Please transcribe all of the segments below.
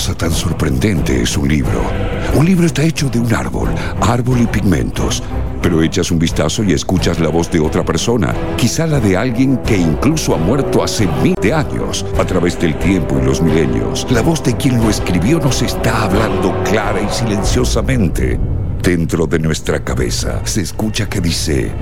cosa tan sorprendente es un libro. Un libro está hecho de un árbol, árbol y pigmentos. Pero echas un vistazo y escuchas la voz de otra persona, quizá la de alguien que incluso ha muerto hace mil de años, a través del tiempo y los milenios. La voz de quien lo escribió nos está hablando clara y silenciosamente. Dentro de nuestra cabeza se escucha que dice,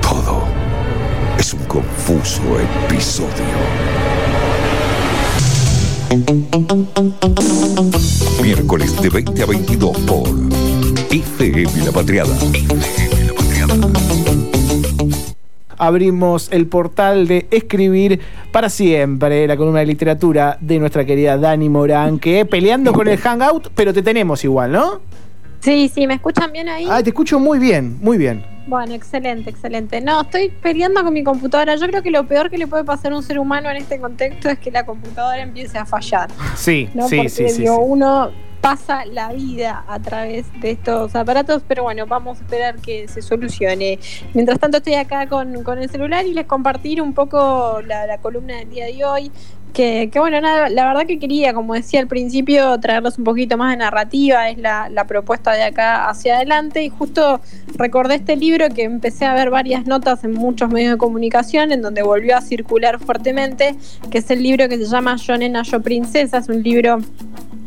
todo es un confuso episodio. Miércoles de 20 a 22 por IFM La Patriada. IFM La Patriada. Abrimos el portal de Escribir para siempre, la columna de literatura de nuestra querida Dani Morán, que peleando con el Hangout, pero te tenemos igual, ¿no? Sí, sí, ¿me escuchan bien ahí? Ah, te escucho muy bien, muy bien. Bueno, excelente, excelente. No, estoy peleando con mi computadora. Yo creo que lo peor que le puede pasar a un ser humano en este contexto es que la computadora empiece a fallar. Sí, sí, sí, sí, Uno pasa la vida a través de estos aparatos, pero bueno, vamos a esperar que se solucione. Mientras tanto estoy acá con, el celular y les compartir un poco la, columna del día de hoy. Que, bueno, nada, la verdad que quería, como decía al principio, traerlos un poquito más de narrativa, es la, la, propuesta de acá hacia adelante. Y justo recordé este libro que empecé a ver varias notas en muchos medios de comunicación, en donde volvió a circular fuertemente, que es el libro que se llama Yo Nena, Yo Princesa, es un libro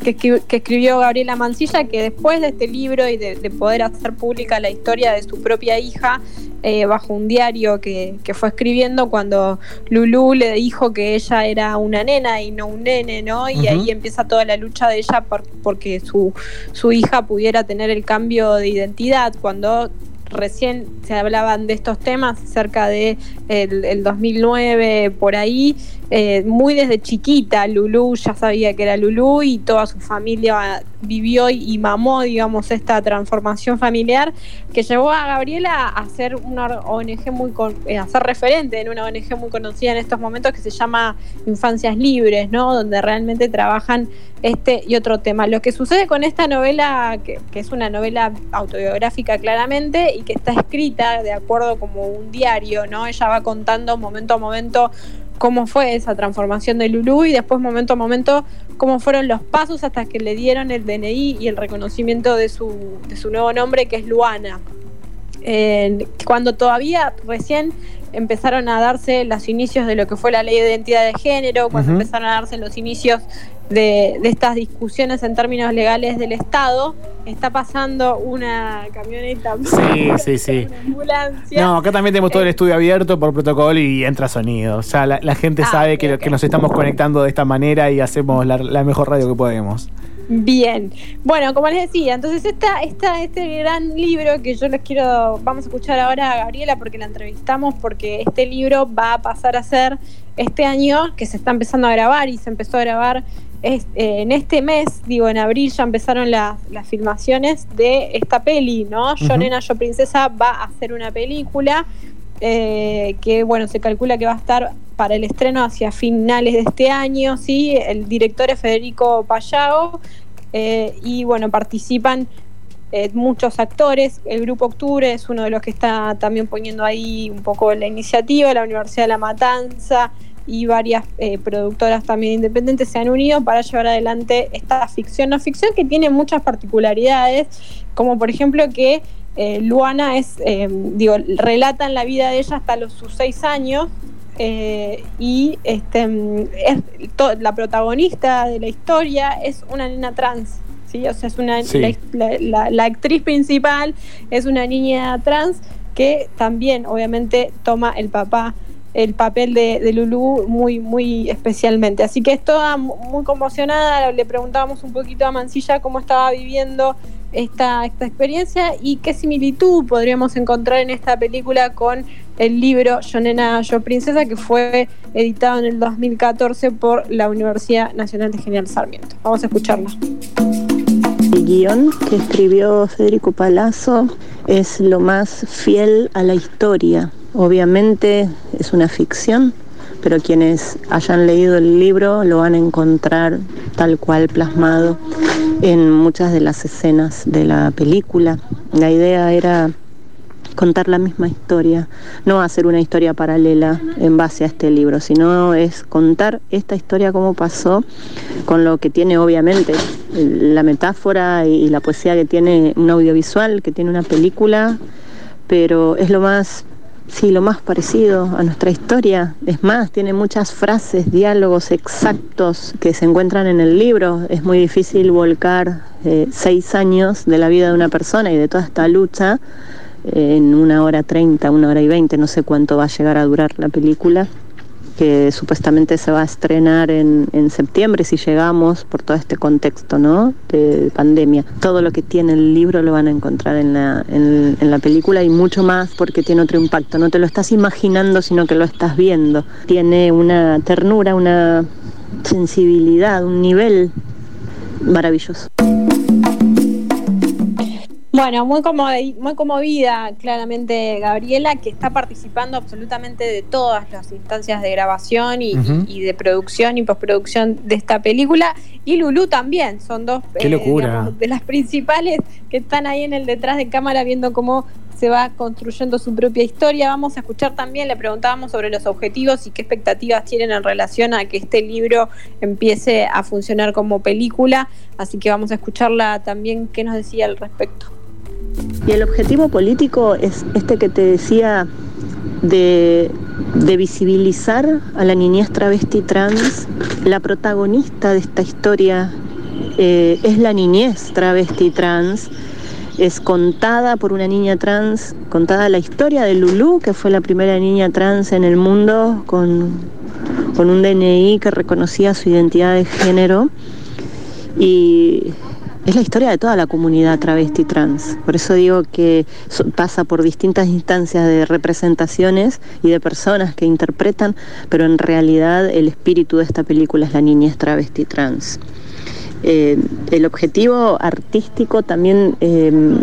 que, escribió Gabriela Mancilla, que después de este libro y de, poder hacer pública la historia de su propia hija, eh, bajo un diario que, fue escribiendo cuando Lulú le dijo que ella era una nena y no un nene, ¿no? Y ahí empieza toda la lucha de ella por, porque su, su hija pudiera tener el cambio de identidad cuando recién se hablaban de estos temas cerca de el 2009 por ahí eh, muy desde chiquita Lulú ya sabía que era Lulú y toda su familia vivió y mamó, digamos, esta transformación familiar que llevó a Gabriela a ser una ONG muy, eh, a referente en una ONG muy conocida en estos momentos que se llama Infancias Libres, ¿no? Donde realmente trabajan este y otro tema. Lo que sucede con esta novela, que, que es una novela autobiográfica claramente y que está escrita de acuerdo como un diario, ¿no? Ella va contando momento a momento cómo fue esa transformación de Lulú y después momento a momento cómo fueron los pasos hasta que le dieron el DNI y el reconocimiento de su, de su nuevo nombre que es Luana. cuando todavía recién empezaron a darse los inicios de lo que fue la ley de identidad de género, cuando empezaron a darse los inicios de, estas discusiones en términos legales del Estado, está pasando una camioneta. Sí, sí, sí. No, acá también tenemos todo el estudio abierto por protocolo y entra sonido. O sea, la, gente ah, sabe que, que, nos estamos conectando de esta manera y hacemos la mejor radio que podemos. Bien, bueno, como les decía, entonces esta, esta, este gran libro que yo les quiero, vamos a escuchar ahora a Gabriela porque la entrevistamos, porque este libro va a pasar a ser este año que se está empezando a grabar y se empezó a grabar eh, en este mes, digo, en abril ya empezaron las filmaciones de esta peli, ¿no? Yo Nena, Yo Princesa va a hacer una película eh, que, bueno, se calcula que va a estar para el estreno hacia finales de este año, ¿sí? El director es Federico Payao eh, y bueno, participan eh, muchos actores. El Grupo Octubre es uno de los que está también poniendo ahí un poco la iniciativa, la Universidad de La Matanza y varias productoras también independientes se han unido para llevar adelante esta ficción no ficción que tiene muchas particularidades, como por ejemplo que Luana es, digo, relatan la vida de ella hasta los sus seis años, eh, y este, es la protagonista de la historia es una nena trans. ¿sí? O sea, es una, la, actriz principal es una niña trans que también obviamente toma el papá el papel de, de Lulu muy muy especialmente así que toda muy conmocionada le preguntábamos un poquito a Mancilla cómo estaba viviendo esta, esta experiencia y qué similitud podríamos encontrar en esta película con el libro Yo Nena, Yo Princesa, que fue editado en el 2014 por la Universidad Nacional de General Sarmiento. Vamos a escucharlo. El guion que escribió Federico Palazzo es lo más fiel a la historia. Obviamente es una ficción, pero quienes hayan leído el libro lo van a encontrar tal cual plasmado en muchas de las escenas de la película. La idea era contar la misma historia, no hacer una historia paralela en base a este libro, sino es contar esta historia como pasó, con lo que tiene obviamente la metáfora y la poesía que tiene un audiovisual, que tiene una película, pero es lo más Sí, lo más parecido a nuestra historia. Es más, tiene muchas frases, diálogos exactos que se encuentran en el libro. Es muy difícil volcar eh, seis años de la vida de una persona y de toda esta lucha eh, en una hora treinta, una hora y veinte, no sé cuánto va a llegar a durar la película que supuestamente se va a estrenar en, septiembre si llegamos por todo este contexto ¿no? de pandemia. Todo lo que tiene el libro lo van a encontrar en la, en, la película y mucho más porque tiene otro impacto. No te lo estás imaginando, sino que lo estás viendo. Tiene una ternura, una sensibilidad, un nivel maravilloso. Bueno, muy, muy conmovida claramente Gabriela, que está participando absolutamente de todas las instancias de grabación y, de producción y postproducción de esta película. Y Lulu también, son dos eh, de las principales que están ahí en el detrás de cámara viendo cómo se va construyendo su propia historia. Vamos a escuchar también, le preguntábamos sobre los objetivos y qué expectativas tienen en relación a que este libro empiece a funcionar como película. Así que vamos a escucharla también qué nos decía al respecto. Y el objetivo político es este que te decía de, visibilizar a la niñez travesti trans. La protagonista de esta historia eh, es la niñez travesti trans. Es contada por una niña trans, contada la historia de Lulu, que fue la primera niña trans en el mundo con, con un DNI que reconocía su identidad de género. Y es la historia de toda la comunidad travesti trans. Por eso digo que pasa por distintas instancias de representaciones y de personas que interpretan, pero en realidad el espíritu de esta película es la niñez travesti trans. Eh, el objetivo artístico también em,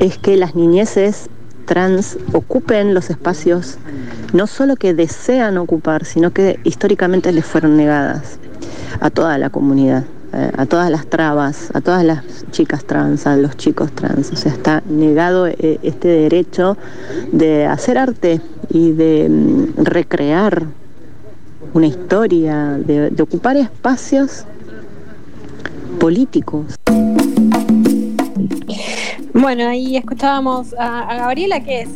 es que las niñeces trans ocupen los espacios no solo que desean ocupar, sino que históricamente les fueron negadas a toda la comunidad. Eh, a todas las trabas, a todas las chicas trans, a los chicos trans. O sea, está negado eh, este derecho de hacer arte y de mm, recrear una historia, de, ocupar espacios políticos. Bueno, ahí escuchábamos a, Gabriela, que es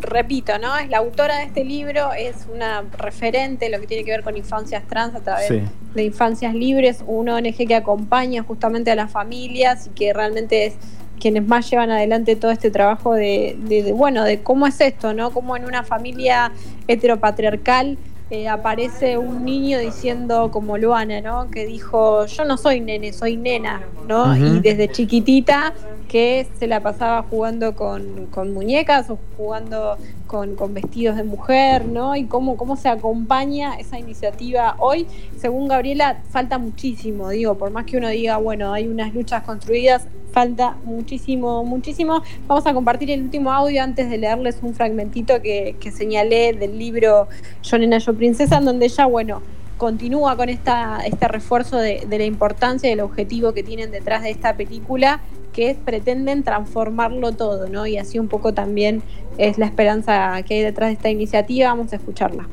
repito, ¿no? Es la autora de este libro, es una referente en lo que tiene que ver con infancias trans a través de Infancias Libres, un ONG que acompaña justamente a las familias y que realmente es quienes más llevan adelante todo este trabajo de, de bueno, de cómo es esto, ¿no? Cómo en una familia heteropatriarcal eh, aparece un niño diciendo como Luana, ¿no? Que dijo, yo no soy nene, soy nena, ¿no? Y desde chiquitita que se la pasaba jugando con, muñecas o jugando con, vestidos de mujer, ¿no? Y cómo, se acompaña esa iniciativa hoy. Según Gabriela, falta muchísimo, digo, por más que uno diga, bueno, hay unas luchas construidas, falta muchísimo, muchísimo. Vamos a compartir el último audio antes de leerles un fragmentito que, señalé del libro Yo Nena, Yo Princesa, en donde ella, bueno, continúa con esta, este refuerzo de, de la importancia y el objetivo que tienen detrás de esta película que pretenden transformarlo todo, ¿no? Y así un poco también es la esperanza que hay detrás de esta iniciativa. Vamos a escucharla.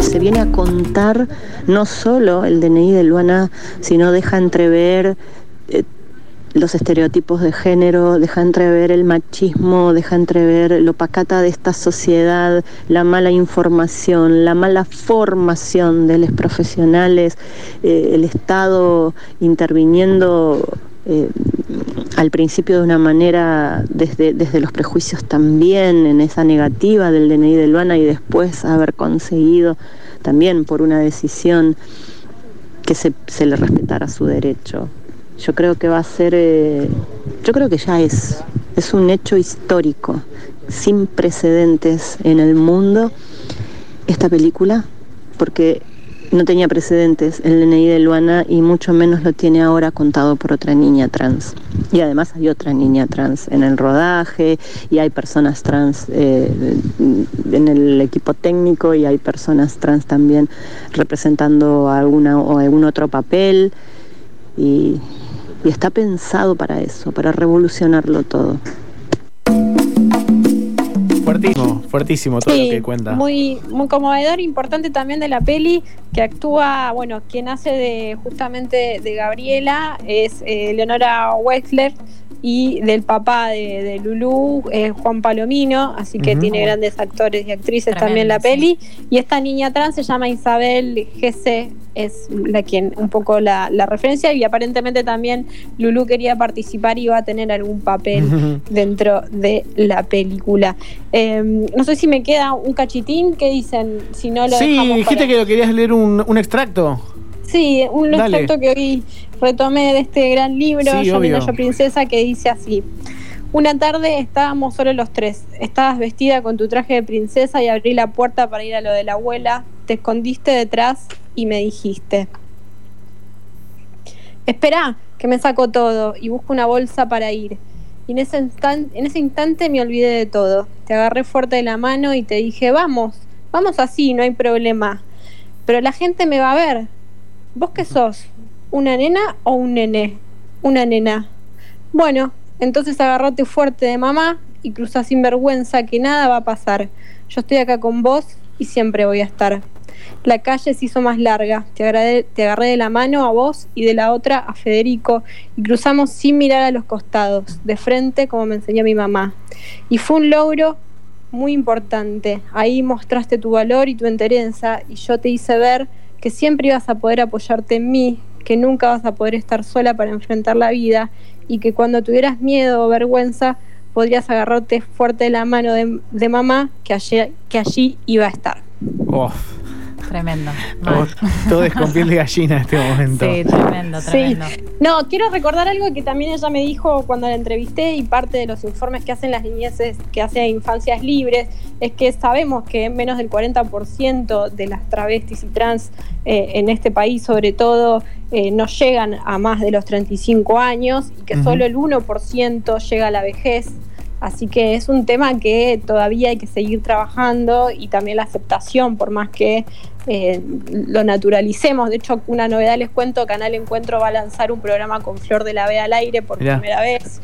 Se viene a contar no solo el DNI de Luana, sino deja entrever eh, los estereotipos de género, deja entrever el machismo, deja entrever lo pacata de esta sociedad, la mala información, la mala formación de los profesionales, eh, el Estado interviniendo eh, al principio de una manera, desde, desde los prejuicios también, en esa negativa del DNI de Luana y después haber conseguido también por una decisión que se, se le respetara su derecho. Yo creo que va a ser, eh, yo creo que ya es, es un hecho histórico, sin precedentes en el mundo, esta película, porque no tenía precedentes el DNI de Luana y mucho menos lo tiene ahora contado por otra niña trans. Y además hay otra niña trans en el rodaje y hay personas trans eh, en el equipo técnico y hay personas trans también representando alguna o algún otro papel. Y, y está pensado para eso, para revolucionarlo todo. Fuertísimo, fuertísimo todo lo que cuenta. Muy, muy conmovedor, importante también de la peli, que actúa, bueno, quien hace de justamente de Gabriela es eh, Leonora Wexler y del papá de, de Lulú, eh, Juan Palomino, así que tiene grandes actores y actrices también la peli. Y esta niña trans se llama Isabel GC, es la quien un poco la, referencia, y aparentemente también Lulú quería participar y iba a tener algún papel dentro de la película. Em, no sé si me queda un cachitín, ¿qué dicen? Si no lo Sí, dijiste que lo querías leer un, un extracto. Sí, un extracto que hoy retomé de este gran libro, Yo Yo Princesa, que dice así. Una tarde estábamos solo los tres. Estabas vestida con tu traje de princesa y abrí la puerta para ir a lo de la abuela. Te escondiste detrás y me dijiste. Espera, que me saco todo y busco una bolsa para ir. Y en ese, en ese instante me olvidé de todo. Te agarré fuerte de la mano y te dije, vamos, vamos así, no hay problema. Pero la gente me va a ver. ¿Vos qué sos? ¿Una nena o un nene? Una nena. Bueno, entonces agarrate fuerte de mamá y cruza sin vergüenza que nada va a pasar. Yo estoy acá con vos y siempre voy a estar. La calle se hizo más larga. Te, agarré de la mano a vos y de la otra a Federico y cruzamos sin mirar a los costados, de frente como me enseñó mi mamá. Y fue un logro muy importante. Ahí mostraste tu valor y tu entereza y yo te hice ver que siempre ibas a poder apoyarte en mí, que nunca vas a poder estar sola para enfrentar la vida y que cuando tuvieras miedo o vergüenza podrías agarrarte fuerte de la mano de, mamá que allí, que allí iba a estar. Tremendo. Todo, es con piel de gallina en este momento. Sí, tremendo, tremendo. No, quiero recordar algo que también ella me dijo cuando la entrevisté y parte de los informes que hacen las niñeces que hacen Infancias Libres es que sabemos que menos del 40% de las travestis y trans eh, en este país, sobre todo, eh, no llegan a más de los 35 años y que solo el 1% llega a la vejez. Así que es un tema que todavía hay que seguir trabajando y también la aceptación, por más que eh, lo naturalicemos. De hecho, una novedad les cuento, Canal Encuentro va a lanzar un programa con Flor de la B al aire por primera vez.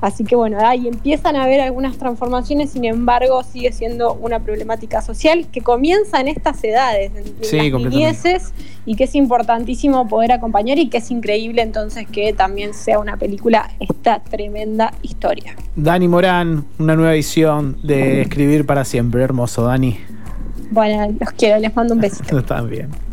Así que bueno, ahí empiezan a haber algunas transformaciones, sin embargo, sigue siendo una problemática social que comienza en estas edades, en las y que es importantísimo poder acompañar y que es increíble entonces que también sea una película esta tremenda historia. Dani Morán, una nueva edición de Escribir para siempre, hermoso Dani. Bueno, los quiero, les mando un besito.